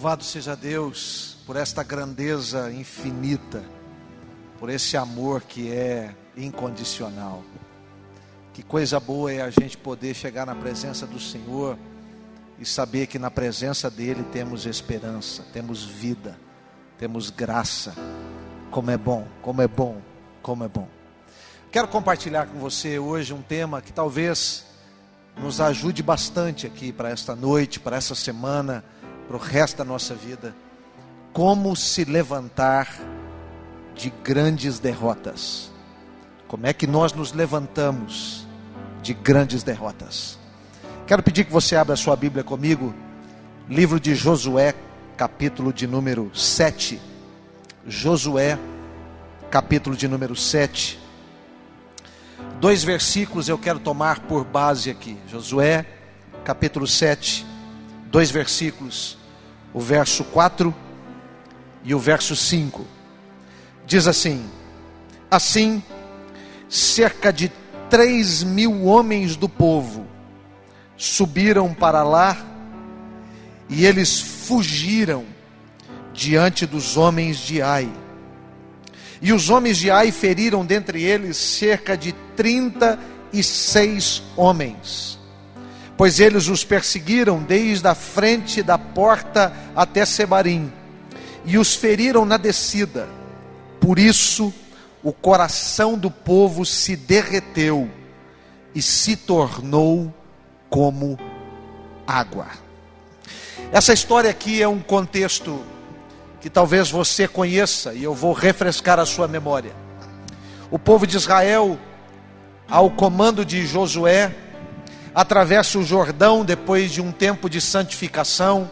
Louvado seja Deus por esta grandeza infinita, por esse amor que é incondicional. Que coisa boa é a gente poder chegar na presença do Senhor e saber que na presença dEle temos esperança, temos vida, temos graça. Como é bom, como é bom, como é bom. Quero compartilhar com você hoje um tema que talvez nos ajude bastante aqui para esta noite, para essa semana, para o resto da nossa vida. Como se levantar de grandes derrotas. Como é que nós nos levantamos de grandes derrotas? Quero pedir que você abra a sua Bíblia comigo, livro de Josué, capítulo de número 7. Josué, capítulo de número 7. Dois versículos eu quero tomar por base aqui. Josué, capítulo 7, dois versículos, o verso 4 e o verso 5. Diz assim: Assim, cerca de três mil homens do povo subiram para lá e eles fugiram diante dos homens de Ai e os homens de Ai feriram dentre eles cerca de trinta e seis homens, pois eles os perseguiram desde a frente da porta até Sebarim, e os feriram na descida. Por isso o coração do povo se derreteu e se tornou como água. Essa história aqui é um contexto que talvez você conheça e eu vou refrescar a sua memória. O povo de Israel, ao comando de Josué, atravessa o Jordão depois de um tempo de santificação,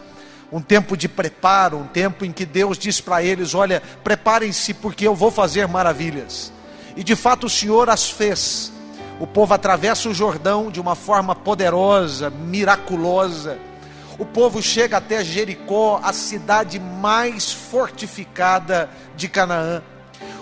um tempo de preparo, um tempo em que Deus diz para eles: Olha, preparem-se porque eu vou fazer maravilhas. E de fato o Senhor as fez. O povo atravessa o Jordão de uma forma poderosa, miraculosa o povo chega até Jericó, a cidade mais fortificada de Canaã.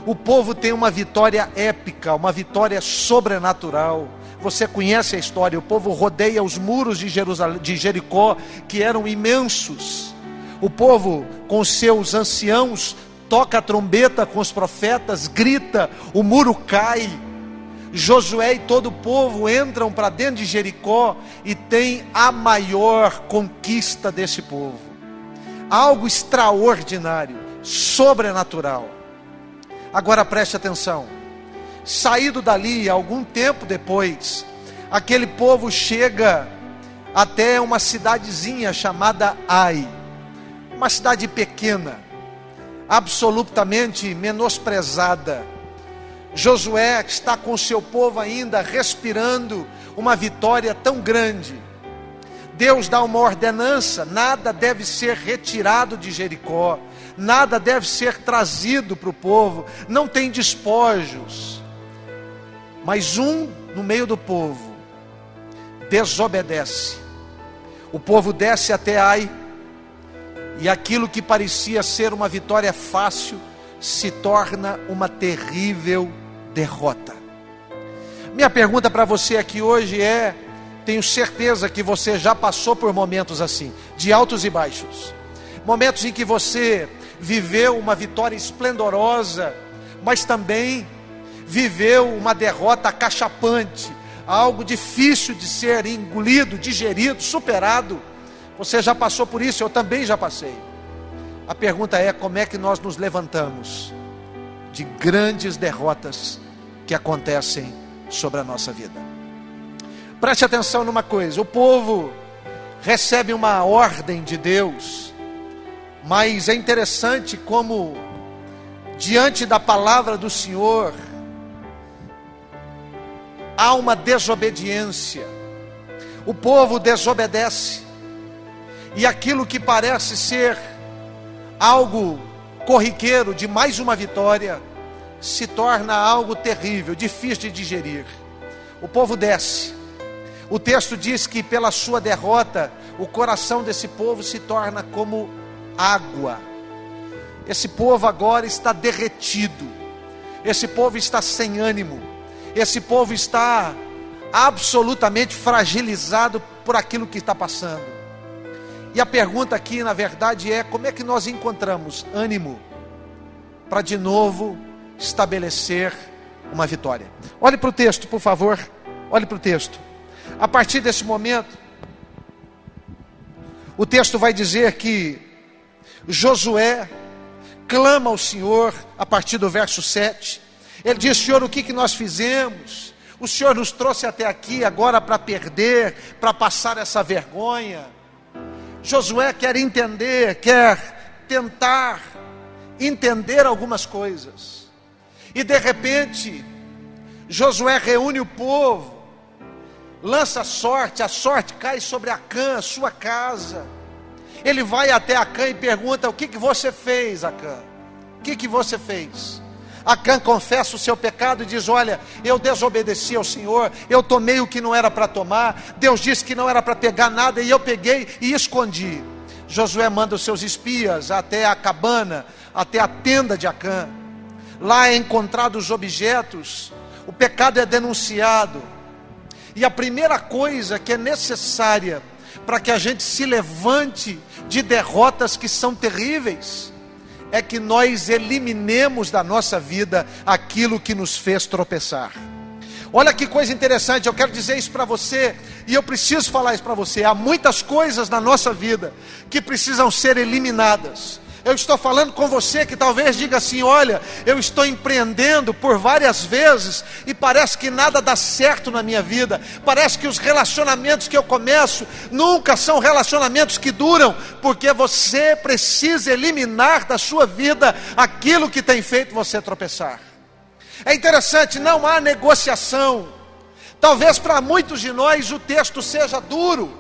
O povo tem uma vitória épica, uma vitória sobrenatural. Você conhece a história, o povo rodeia os muros de, Jerusalém, de Jericó, que eram imensos. O povo, com seus anciãos, toca a trombeta com os profetas, grita, o muro cai Josué e todo o povo entram para dentro de Jericó e tem a maior conquista desse povo. Algo extraordinário, sobrenatural. Agora preste atenção. Saído dali, algum tempo depois, aquele povo chega até uma cidadezinha chamada Ai, uma cidade pequena, absolutamente menosprezada Josué está com seu povo ainda respirando uma vitória tão grande. Deus dá uma ordenança: nada deve ser retirado de Jericó, nada deve ser trazido para o povo, não tem despojos. Mas um no meio do povo desobedece. O povo desce até Ai, e aquilo que parecia ser uma vitória fácil se torna uma terrível derrota. Minha pergunta para você aqui hoje é: tenho certeza que você já passou por momentos assim, de altos e baixos, momentos em que você viveu uma vitória esplendorosa, mas também viveu uma derrota acachapante, algo difícil de ser engolido, digerido, superado. Você já passou por isso, eu também já passei. A pergunta é: como é que nós nos levantamos de grandes derrotas que acontecem sobre a nossa vida. Preste atenção numa coisa: o povo recebe uma ordem de Deus, mas é interessante como, diante da palavra do Senhor, há uma desobediência. O povo desobedece, e aquilo que parece ser algo corriqueiro de mais uma vitória, se torna algo terrível, difícil de digerir. O povo desce. O texto diz que pela sua derrota, o coração desse povo se torna como água. Esse povo agora está derretido. Esse povo está sem ânimo. Esse povo está absolutamente fragilizado por aquilo que está passando. E a pergunta aqui, na verdade, é: como é que nós encontramos ânimo para de novo estabelecer uma vitória? Olhe para o texto, por favor. Olhe para o texto. A partir desse momento, o texto vai dizer que Josué clama ao Senhor, a partir do verso 7. Ele diz: Senhor, o que, que nós fizemos? O Senhor nos trouxe até aqui agora para perder, para passar essa vergonha. Josué quer entender, quer tentar entender algumas coisas. E de repente, Josué reúne o povo, lança sorte, a sorte cai sobre Acã, sua casa. Ele vai até Acã e pergunta: O que, que você fez, Acã? O que, que você fez? Acã confessa o seu pecado e diz: Olha, eu desobedeci ao Senhor, eu tomei o que não era para tomar, Deus disse que não era para pegar nada e eu peguei e escondi. Josué manda os seus espias até a cabana, até a tenda de Acã. Lá é encontrado os objetos, o pecado é denunciado. E a primeira coisa que é necessária para que a gente se levante de derrotas que são terríveis é que nós eliminemos da nossa vida aquilo que nos fez tropeçar. Olha que coisa interessante, eu quero dizer isso para você, e eu preciso falar isso para você. Há muitas coisas na nossa vida que precisam ser eliminadas. Eu estou falando com você que talvez diga assim: olha, eu estou empreendendo por várias vezes e parece que nada dá certo na minha vida. Parece que os relacionamentos que eu começo nunca são relacionamentos que duram, porque você precisa eliminar da sua vida aquilo que tem feito você tropeçar. É interessante, não há negociação. Talvez para muitos de nós o texto seja duro,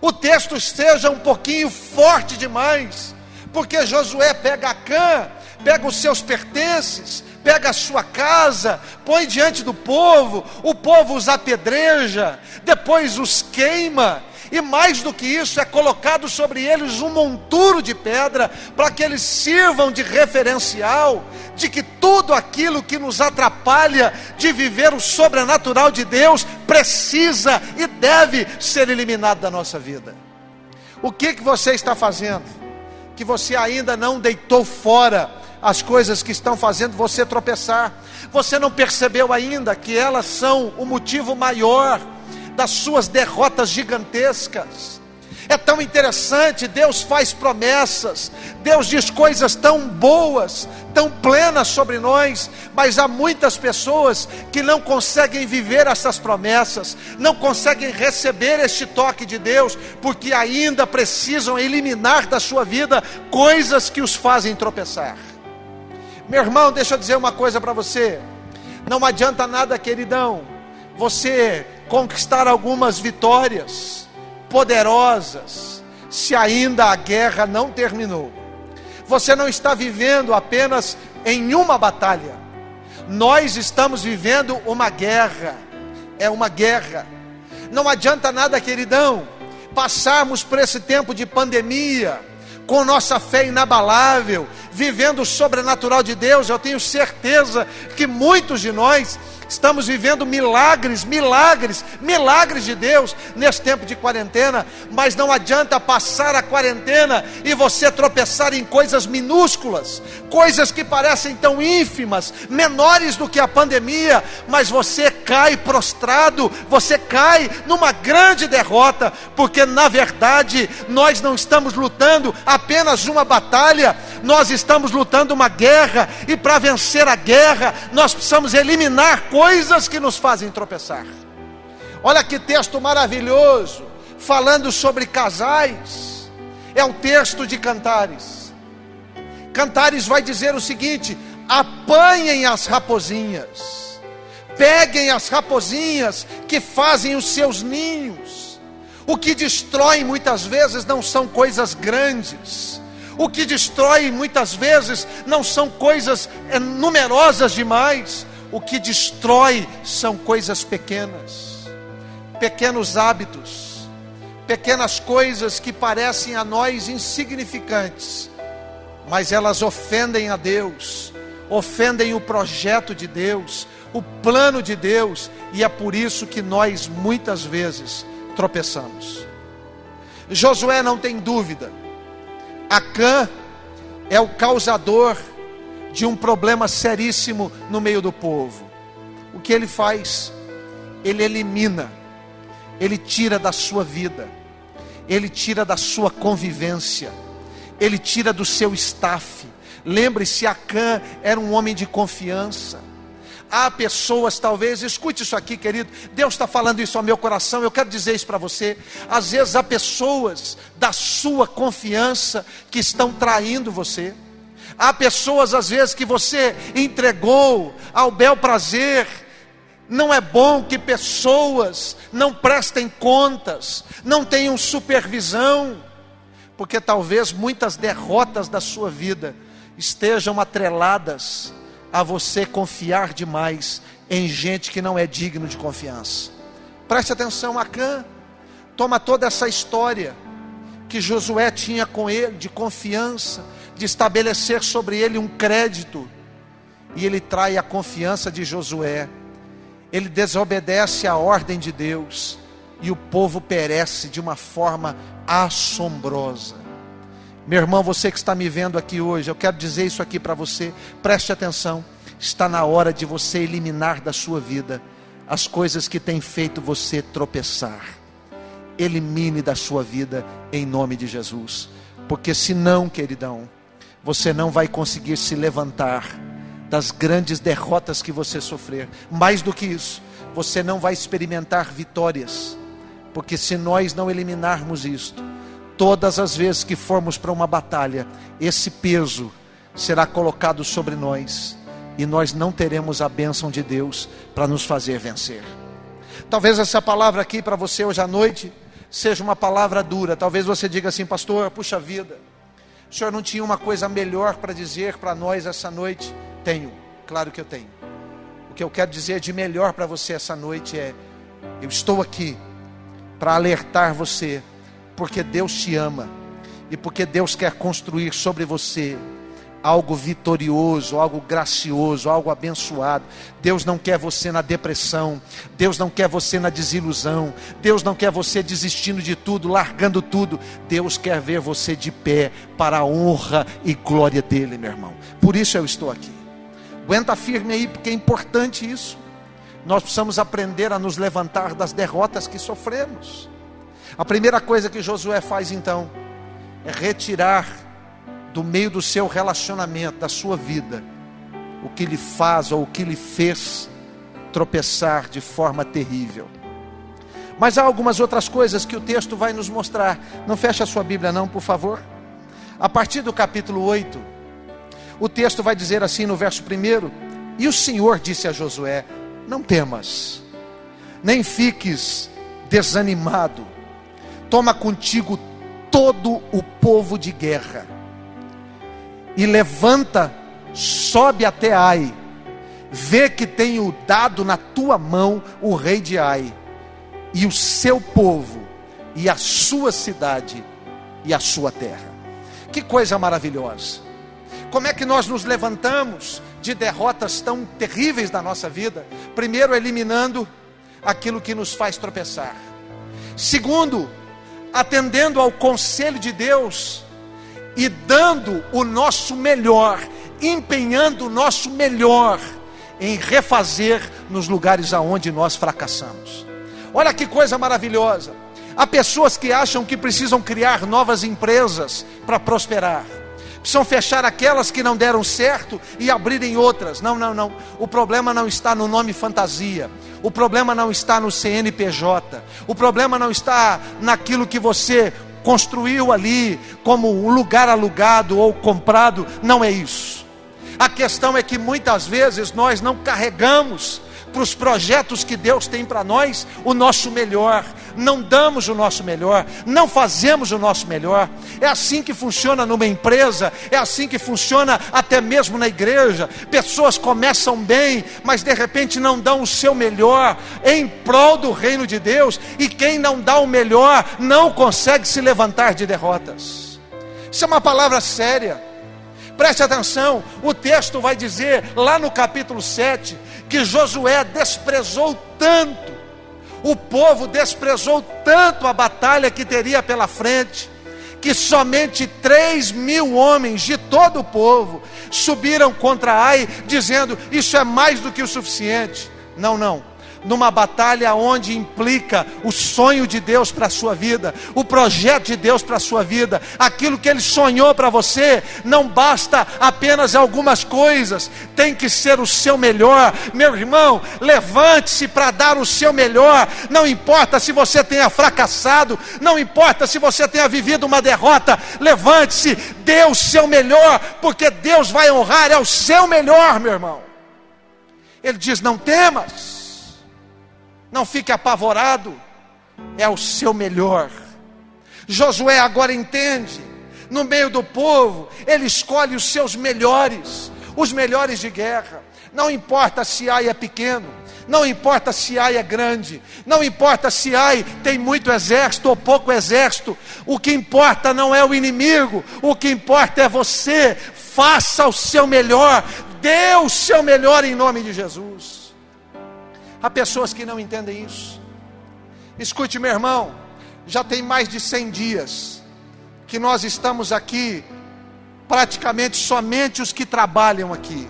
o texto seja um pouquinho forte demais porque Josué pega a Cã, pega os seus pertences, pega a sua casa, põe diante do povo, o povo os apedreja, depois os queima, e mais do que isso, é colocado sobre eles um monturo de pedra, para que eles sirvam de referencial, de que tudo aquilo que nos atrapalha de viver o sobrenatural de Deus, precisa e deve ser eliminado da nossa vida. O que, que você está fazendo? Que você ainda não deitou fora as coisas que estão fazendo você tropeçar. Você não percebeu ainda que elas são o motivo maior das suas derrotas gigantescas. É tão interessante, Deus faz promessas, Deus diz coisas tão boas, tão plenas sobre nós, mas há muitas pessoas que não conseguem viver essas promessas, não conseguem receber este toque de Deus, porque ainda precisam eliminar da sua vida coisas que os fazem tropeçar. Meu irmão, deixa eu dizer uma coisa para você: não adianta nada, queridão, você conquistar algumas vitórias poderosas, se ainda a guerra não terminou. Você não está vivendo apenas em uma batalha, nós estamos vivendo uma guerra, é uma guerra. Não adianta nada, queridão, passarmos por esse tempo de pandemia, com nossa fé inabalável, vivendo o sobrenatural de Deus, eu tenho certeza que muitos de nós Estamos vivendo milagres, milagres, milagres de Deus nesse tempo de quarentena, mas não adianta passar a quarentena e você tropeçar em coisas minúsculas, coisas que parecem tão ínfimas, menores do que a pandemia, mas você cai prostrado, você cai numa grande derrota, porque na verdade nós não estamos lutando apenas uma batalha, nós estamos lutando uma guerra, e para vencer a guerra, nós precisamos eliminar coisas que nos fazem tropeçar. Olha que texto maravilhoso, falando sobre casais. É o texto de Cantares. Cantares vai dizer o seguinte: apanhem as raposinhas, peguem as raposinhas que fazem os seus ninhos. O que destrói muitas vezes não são coisas grandes. O que destrói muitas vezes não são coisas eh, numerosas demais. O que destrói são coisas pequenas, pequenos hábitos, pequenas coisas que parecem a nós insignificantes, mas elas ofendem a Deus, ofendem o projeto de Deus, o plano de Deus, e é por isso que nós muitas vezes tropeçamos. Josué não tem dúvida. Acã é o causador de um problema seríssimo no meio do povo. O que ele faz? Ele elimina, ele tira da sua vida, ele tira da sua convivência, ele tira do seu staff. Lembre-se, Acã era um homem de confiança. Há pessoas, talvez, escute isso aqui, querido. Deus está falando isso ao meu coração. Eu quero dizer isso para você. Às vezes há pessoas da sua confiança que estão traindo você. Há pessoas, às vezes, que você entregou ao bel prazer. Não é bom que pessoas não prestem contas, não tenham supervisão, porque talvez muitas derrotas da sua vida estejam atreladas a você confiar demais em gente que não é digno de confiança. Preste atenção, Acã, toma toda essa história que Josué tinha com ele de confiança, de estabelecer sobre ele um crédito, e ele trai a confiança de Josué. Ele desobedece à ordem de Deus e o povo perece de uma forma assombrosa. Meu irmão, você que está me vendo aqui hoje, eu quero dizer isso aqui para você, preste atenção. Está na hora de você eliminar da sua vida as coisas que têm feito você tropeçar. Elimine da sua vida em nome de Jesus, porque senão, queridão, você não vai conseguir se levantar das grandes derrotas que você sofrer. Mais do que isso, você não vai experimentar vitórias, porque se nós não eliminarmos isto, todas as vezes que formos para uma batalha, esse peso será colocado sobre nós e nós não teremos a bênção de Deus para nos fazer vencer. Talvez essa palavra aqui para você hoje à noite seja uma palavra dura. Talvez você diga assim, pastor, puxa vida, o senhor não tinha uma coisa melhor para dizer para nós essa noite? Tenho, claro que eu tenho. O que eu quero dizer de melhor para você essa noite é: eu estou aqui para alertar você porque Deus te ama e porque Deus quer construir sobre você algo vitorioso, algo gracioso, algo abençoado. Deus não quer você na depressão, Deus não quer você na desilusão, Deus não quer você desistindo de tudo, largando tudo. Deus quer ver você de pé para a honra e glória dele, meu irmão. Por isso eu estou aqui. Aguenta firme aí, porque é importante isso. Nós precisamos aprender a nos levantar das derrotas que sofremos. A primeira coisa que Josué faz então é retirar do meio do seu relacionamento, da sua vida, o que lhe faz ou o que lhe fez tropeçar de forma terrível. Mas há algumas outras coisas que o texto vai nos mostrar. Não feche a sua Bíblia, não, por favor. A partir do capítulo 8, o texto vai dizer assim no verso 1: E o Senhor disse a Josué: Não temas, nem fiques desanimado toma contigo todo o povo de guerra e levanta, sobe até Ai, vê que tenho dado na tua mão o rei de Ai e o seu povo e a sua cidade e a sua terra. Que coisa maravilhosa! Como é que nós nos levantamos de derrotas tão terríveis da nossa vida? Primeiro, eliminando aquilo que nos faz tropeçar. Segundo, atendendo ao conselho de Deus e dando o nosso melhor, empenhando o nosso melhor em refazer nos lugares aonde nós fracassamos. Olha que coisa maravilhosa. Há pessoas que acham que precisam criar novas empresas para prosperar precisam fechar aquelas que não deram certo e abrirem outras. Não, não, não. O problema não está no nome fantasia. O problema não está no CNPJ. O problema não está naquilo que você construiu ali como um lugar alugado ou comprado. Não é isso. A questão é que muitas vezes nós não carregamos para os projetos que Deus tem para nós o nosso melhor, não damos o nosso melhor, não fazemos o nosso melhor. É assim que funciona numa empresa, é assim que funciona até mesmo na igreja. Pessoas começam bem, mas de repente não dão o seu melhor em prol do reino de Deus, e quem não dá o melhor não consegue se levantar de derrotas. Isso é uma palavra séria. Preste atenção, o texto vai dizer lá no capítulo 7 que Josué desprezou tanto O povo desprezou tanto a batalha que teria pela frente, que somente três mil homens de todo o povo subiram contra Ai, dizendo: Isso é mais do que o suficiente. Não, não numa batalha onde implica o sonho de Deus para a sua vida, o projeto de Deus para a sua vida, aquilo que Ele sonhou para você, não basta apenas algumas coisas, tem que ser o seu melhor. Meu irmão, levante-se para dar o seu melhor, não importa se você tenha fracassado, não importa se você tenha vivido uma derrota, levante-se, dê o seu melhor, porque Deus vai honrar, é o seu melhor, meu irmão. Ele diz: Não temas não fique apavorado, é o seu melhor. Josué agora entende, no meio do povo, ele escolhe os seus melhores, os melhores de guerra. Não importa se Ai é pequeno, não importa se Ai é grande, não importa se Ai tem muito exército ou pouco exército, o que importa não é o inimigo, o que importa é você. Faça o seu melhor, dê o seu melhor em nome de Jesus. Há pessoas que não entendem isso. Escute, meu irmão, já tem mais de 100 dias que nós estamos aqui, praticamente somente os que trabalham aqui,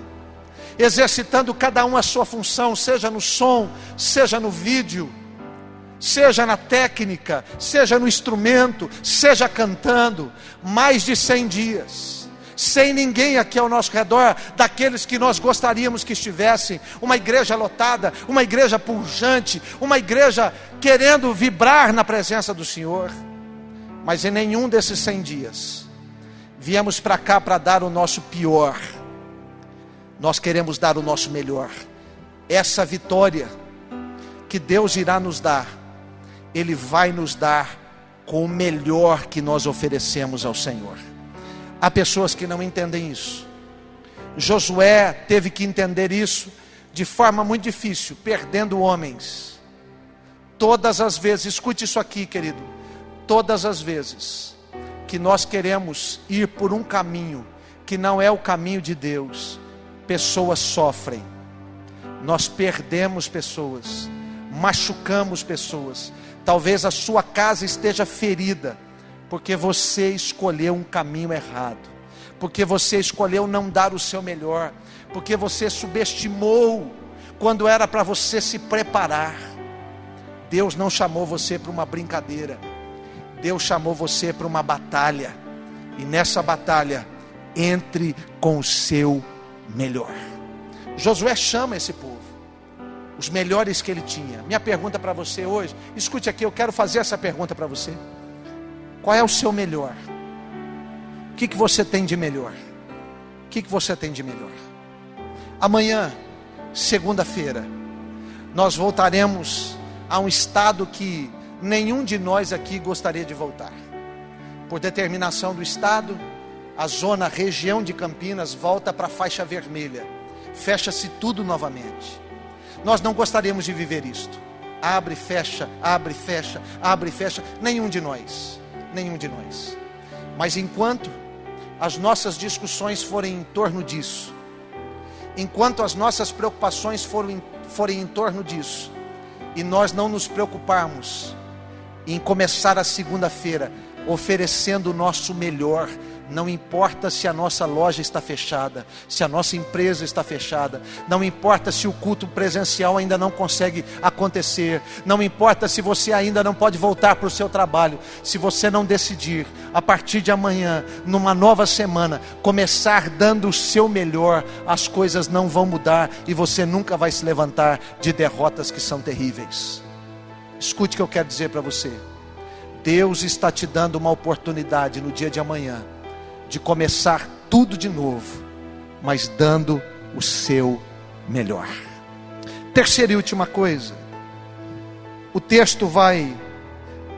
exercitando cada um a sua função, seja no som, seja no vídeo, seja na técnica, seja no instrumento, seja cantando, mais de 100 dias sem ninguém aqui ao nosso redor, daqueles que nós gostaríamos que estivessem, uma igreja lotada, uma igreja pujante, uma igreja querendo vibrar na presença do Senhor. Mas em nenhum desses cem dias, viemos para cá para dar o nosso pior, nós queremos dar o nosso melhor. Essa vitória que Deus irá nos dar, Ele vai nos dar com o melhor que nós oferecemos ao Senhor. Há pessoas que não entendem isso. Josué teve que entender isso de forma muito difícil, perdendo homens. Todas as vezes, escute isso aqui, querido. Todas as vezes que nós queremos ir por um caminho que não é o caminho de Deus, pessoas sofrem. Nós perdemos pessoas, machucamos pessoas. Talvez a sua casa esteja ferida porque você escolheu um caminho errado, porque você escolheu não dar o seu melhor, porque você subestimou quando era para você se preparar. Deus não chamou você para uma brincadeira, Deus chamou você para uma batalha, e nessa batalha, entre com o seu melhor. Josué chama esse povo, os melhores que ele tinha. Minha pergunta para você hoje, escute aqui, eu quero fazer essa pergunta para você. Qual é o seu melhor? O que, que você tem de melhor? O que, que você tem de melhor? Amanhã, segunda-feira, nós voltaremos a um estado que nenhum de nós aqui gostaria de voltar. Por determinação do Estado, a zona, a região de Campinas volta para a faixa vermelha. Fecha-se tudo novamente. Nós não gostaríamos de viver isto. Abre, fecha, abre, fecha, abre, fecha. Nenhum de nós nenhum de nós. Mas enquanto as nossas discussões forem em torno disso, enquanto as nossas preocupações forem, forem em torno disso, e nós não nos preocuparmos em começar a segunda-feira oferecendo o nosso melhor, não importa se a nossa loja está fechada, se a nossa empresa está fechada, não importa se o culto presencial ainda não consegue acontecer, não importa se você ainda não pode voltar para o seu trabalho, se você não decidir, a partir de amanhã, numa nova semana, começar dando o seu melhor, as coisas não vão mudar e você nunca vai se levantar de derrotas que são terríveis. Escute o que eu quero dizer para você. Deus está te dando uma oportunidade no dia de amanhã de começar tudo de novo, mas dando o seu melhor. Terceira e última coisa, o texto vai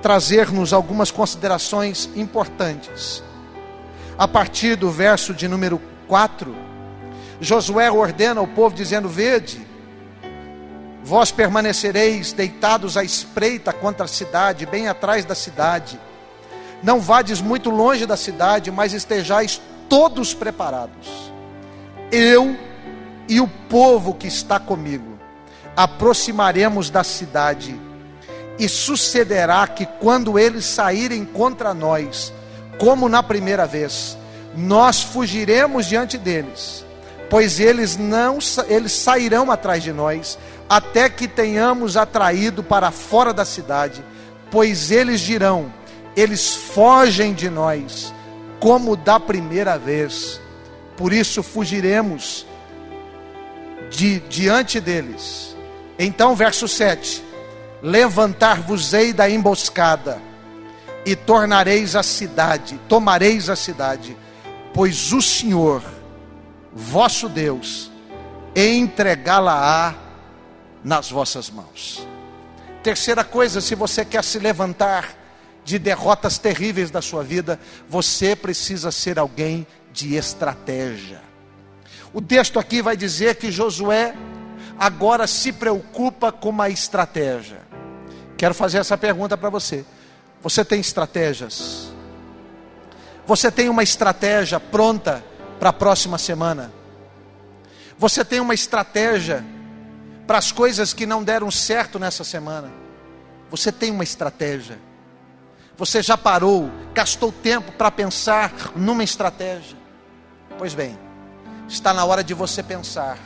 trazer-nos algumas considerações importantes. A partir do verso de número 4, Josué ordena ao povo dizendo: Vede, vós permanecereis deitados à espreita contra a cidade, bem atrás da cidade não vades muito longe da cidade, mas estejais todos preparados. Eu e o povo que está comigo aproximaremos da cidade E sucederá que quando eles saírem contra nós, como na primeira vez, nós fugiremos diante deles, pois eles não eles sairão atrás de nós, até que tenhamos atraído para fora da cidade, pois eles dirão: eles fogem de nós, como da primeira vez. Por isso fugiremos de diante deles. Então, verso 7: Levantar-vos-ei da emboscada, e tornareis a cidade, tomareis a cidade, pois o Senhor, vosso Deus, entregá-la-á nas vossas mãos. Terceira coisa, se você quer se levantar de derrotas terríveis da sua vida, você precisa ser alguém de estratégia. O texto aqui vai dizer que Josué agora se preocupa com uma estratégia. Quero fazer essa pergunta para você. Você tem estratégias? Você tem uma estratégia pronta para a próxima semana? Você tem uma estratégia para as coisas que não deram certo nessa semana? Você tem uma estratégia? Você já parou, gastou tempo para pensar numa estratégia? Pois bem, está na hora de você pensar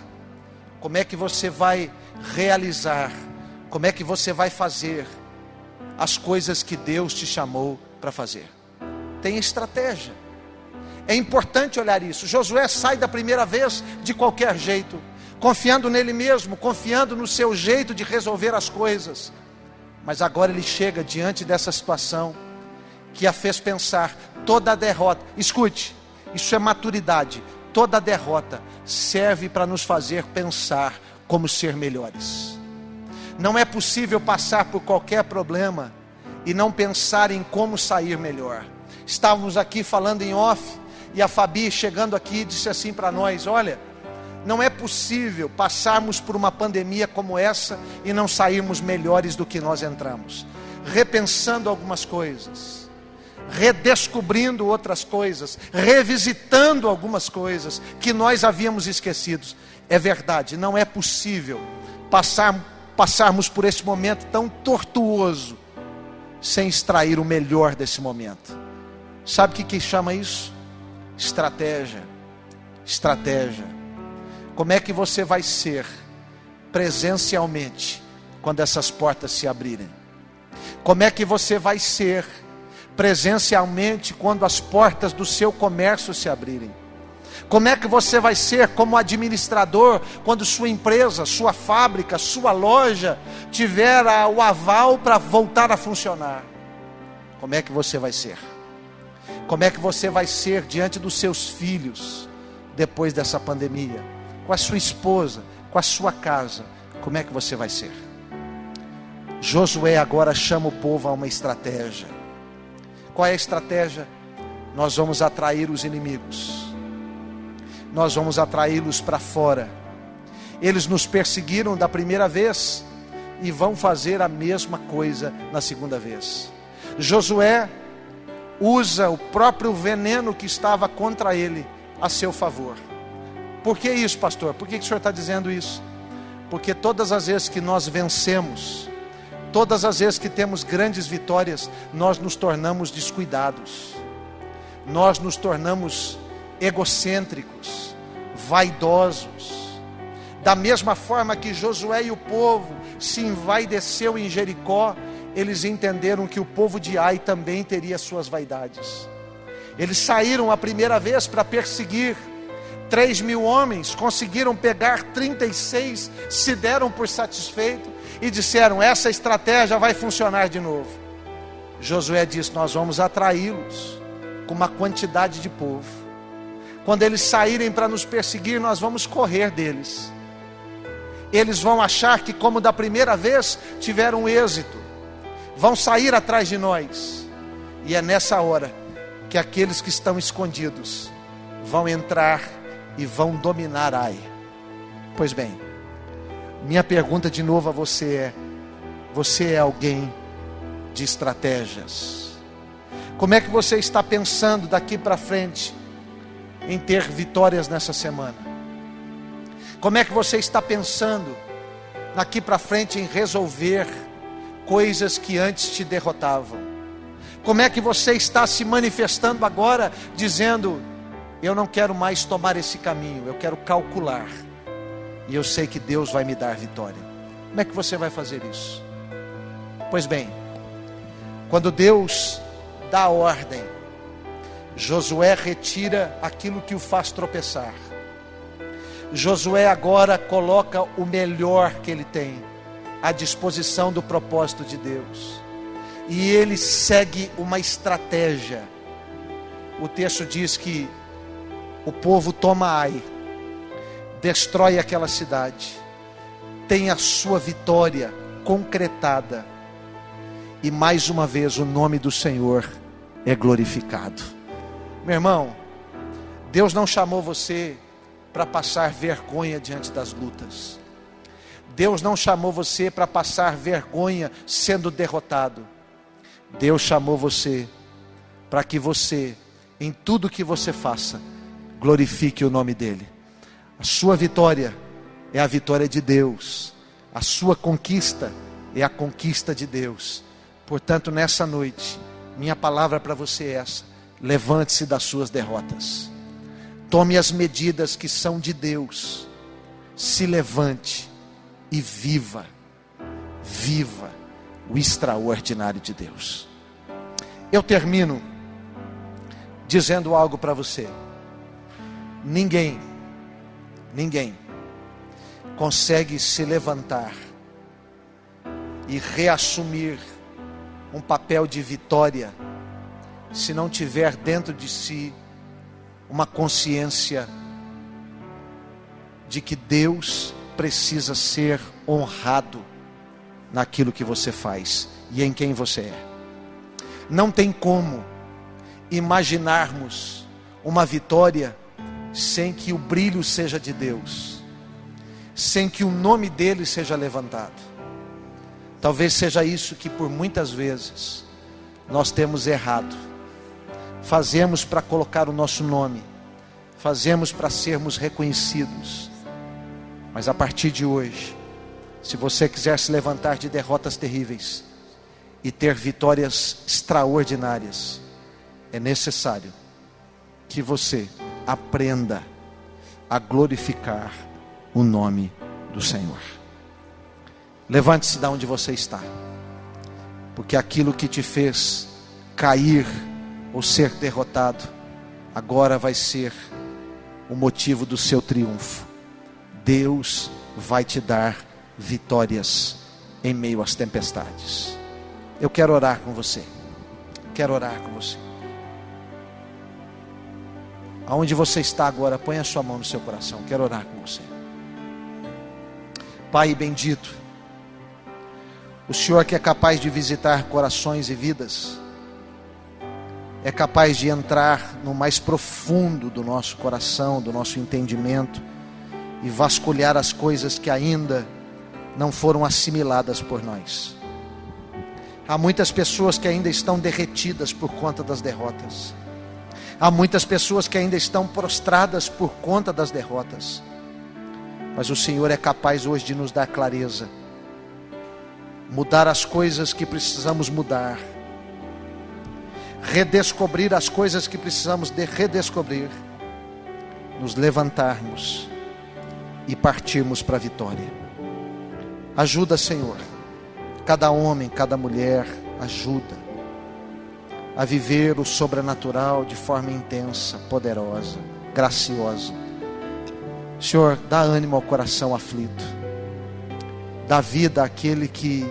como é que você vai realizar, como é que você vai fazer as coisas que Deus te chamou para fazer. Tem estratégia. É importante olhar isso. Josué sai da primeira vez de qualquer jeito, confiando nele mesmo, confiando no seu jeito de resolver as coisas. Mas agora ele chega diante dessa situação que a fez pensar toda a derrota. Escute, isso é maturidade. Toda derrota serve para nos fazer pensar como ser melhores. Não é possível passar por qualquer problema e não pensar em como sair melhor. Estávamos aqui falando em off e a Fabi chegando aqui disse assim para nós: Olha, não é possível passarmos por uma pandemia como essa e não sairmos melhores do que nós entramos. Repensando algumas coisas redescobrindo outras coisas, revisitando algumas coisas que nós havíamos esquecido. É verdade, não é possível passar, passarmos por esse momento tão tortuoso sem extrair o melhor desse momento. Sabe o que, que chama isso? Estratégia. Estratégia. Como é que você vai ser presencialmente quando essas portas se abrirem? Como é que você vai ser presencialmente quando as portas do seu comércio se abrirem? Como é que você vai ser como administrador quando sua empresa, sua fábrica, sua loja tiver o aval para voltar a funcionar? Como é que você vai ser? Como é que você vai ser diante dos seus filhos depois dessa pandemia? Com a sua esposa, com a sua casa? Como é que você vai ser? Josué agora chama o povo a uma estratégia. Qual é a estratégia? Nós vamos atrair os inimigos, nós vamos atraí-los para fora. Eles nos perseguiram da primeira vez e vão fazer a mesma coisa na segunda vez. Josué usa o próprio veneno que estava contra ele a seu favor. Por que isso, pastor? Por que, que o senhor está dizendo isso? Porque todas as vezes que nós vencemos, Todas as vezes que temos grandes vitórias, nós nos tornamos descuidados, nós nos tornamos egocêntricos, vaidosos. Da mesma forma que Josué e o povo se envaideceu em Jericó, eles entenderam que o povo de Ai também teria suas vaidades. Eles saíram a primeira vez para perseguir. Três mil homens conseguiram pegar 36, se deram por satisfeitos e disseram: essa estratégia vai funcionar de novo. Josué disse: Nós vamos atraí-los com uma quantidade de povo. Quando eles saírem para nos perseguir, nós vamos correr deles. Eles vão achar que, como da primeira vez, tiveram êxito, vão sair atrás de nós. E é nessa hora que aqueles que estão escondidos vão entrar e vão dominar Ai. Pois bem, minha pergunta de novo a você é: você é alguém de estratégias? Como é que você está pensando daqui para frente em ter vitórias nessa semana? Como é que você está pensando daqui para frente em resolver coisas que antes te derrotavam? Como é que você está se manifestando agora, dizendo: Eu não quero mais tomar esse caminho, eu quero calcular, e eu sei que Deus vai me dar vitória. Como é que você vai fazer isso? Pois bem, quando Deus dá a ordem, Josué retira aquilo que o faz tropeçar. Josué agora coloca o melhor que ele tem à disposição do propósito de Deus. E ele segue uma estratégia. O texto diz que o povo toma Ai, destrói aquela cidade, tem a sua vitória concretada, e mais uma vez o nome do Senhor é glorificado. Meu irmão, Deus não chamou você para passar vergonha diante das lutas. Deus não chamou você para passar vergonha sendo derrotado. Deus chamou você para que você, em tudo que você faça, glorifique o nome dEle. A sua vitória é a vitória de Deus, a sua conquista é a conquista de Deus. Portanto, nessa noite, minha palavra para você é essa: levante-se das suas derrotas. Tome as medidas que são de Deus. Se levante e viva. Viva o extraordinário de Deus. Eu termino dizendo algo para você. Ninguém, ninguém consegue se levantar e reassumir um papel de vitória se não tiver dentro de si uma consciência de que Deus precisa ser honrado naquilo que você faz e em quem você é. Não tem como imaginarmos uma vitória sem que o brilho seja de Deus, sem que o nome dele seja levantado. Talvez seja isso que por muitas vezes nós temos errado fazemos para colocar o nosso nome, fazemos para sermos reconhecidos. Mas a partir de hoje, se você quiser se levantar de derrotas terríveis e ter vitórias extraordinárias, é necessário que você aprenda a glorificar o nome do Senhor. Levante-se da onde você está, porque aquilo que te fez cair ou ser derrotado, agora vai ser o motivo do seu triunfo. Deus vai te dar vitórias em meio às tempestades. Eu quero orar com você. Quero orar com você. Aonde você está agora, põe a sua mão no seu coração. Quero orar com você. Pai bendito, o Senhor que é capaz de visitar corações e vidas, é capaz de entrar no mais profundo do nosso coração, do nosso entendimento e vasculhar as coisas que ainda não foram assimiladas por nós. Há muitas pessoas que ainda estão derretidas por conta das derrotas. Há muitas pessoas que ainda estão prostradas por conta das derrotas. Mas o Senhor é capaz hoje de nos dar clareza, mudar as coisas que precisamos mudar. Redescobrir as coisas que precisamos de redescobrir, nos levantarmos e partirmos para a vitória. Ajuda, Senhor, cada homem, cada mulher, ajuda a viver o sobrenatural de forma intensa, poderosa, graciosa. Senhor, dá ânimo ao coração aflito, dá vida àquele que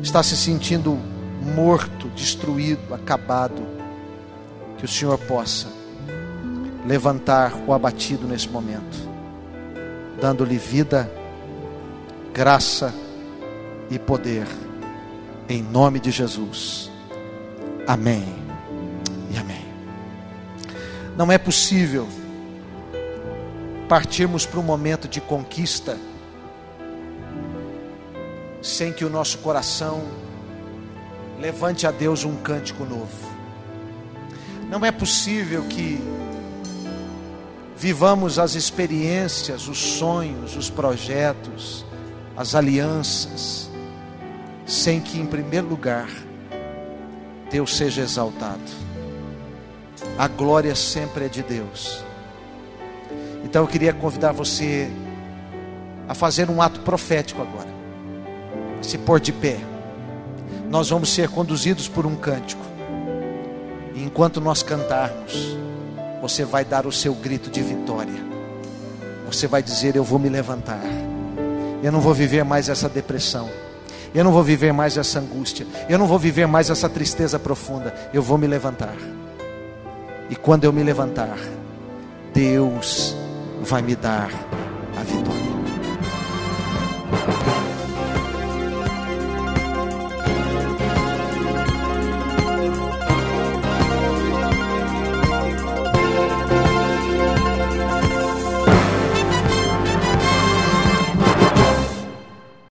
está se sentindo morto, destruído, acabado, que o Senhor possa levantar o abatido nesse momento, dando-lhe vida, graça e poder, em nome de Jesus. Amém e amém. Não é possível partirmos para um momento de conquista sem que o nosso coração levante a Deus um cântico novo. Não é possível que vivamos as experiências, os sonhos, os projetos, as alianças, sem que, em primeiro lugar, Deus seja exaltado. A glória sempre é de Deus. Então eu queria convidar você a fazer um ato profético agora. Se pôr de pé. Nós vamos ser conduzidos por um cântico. E enquanto nós cantarmos, você vai dar o seu grito de vitória. Você vai dizer: Eu vou me levantar. Eu não vou viver mais essa depressão. Eu não vou viver mais essa angústia. Eu não vou viver mais essa tristeza profunda. Eu vou me levantar. E quando eu me levantar, Deus vai me dar a vitória.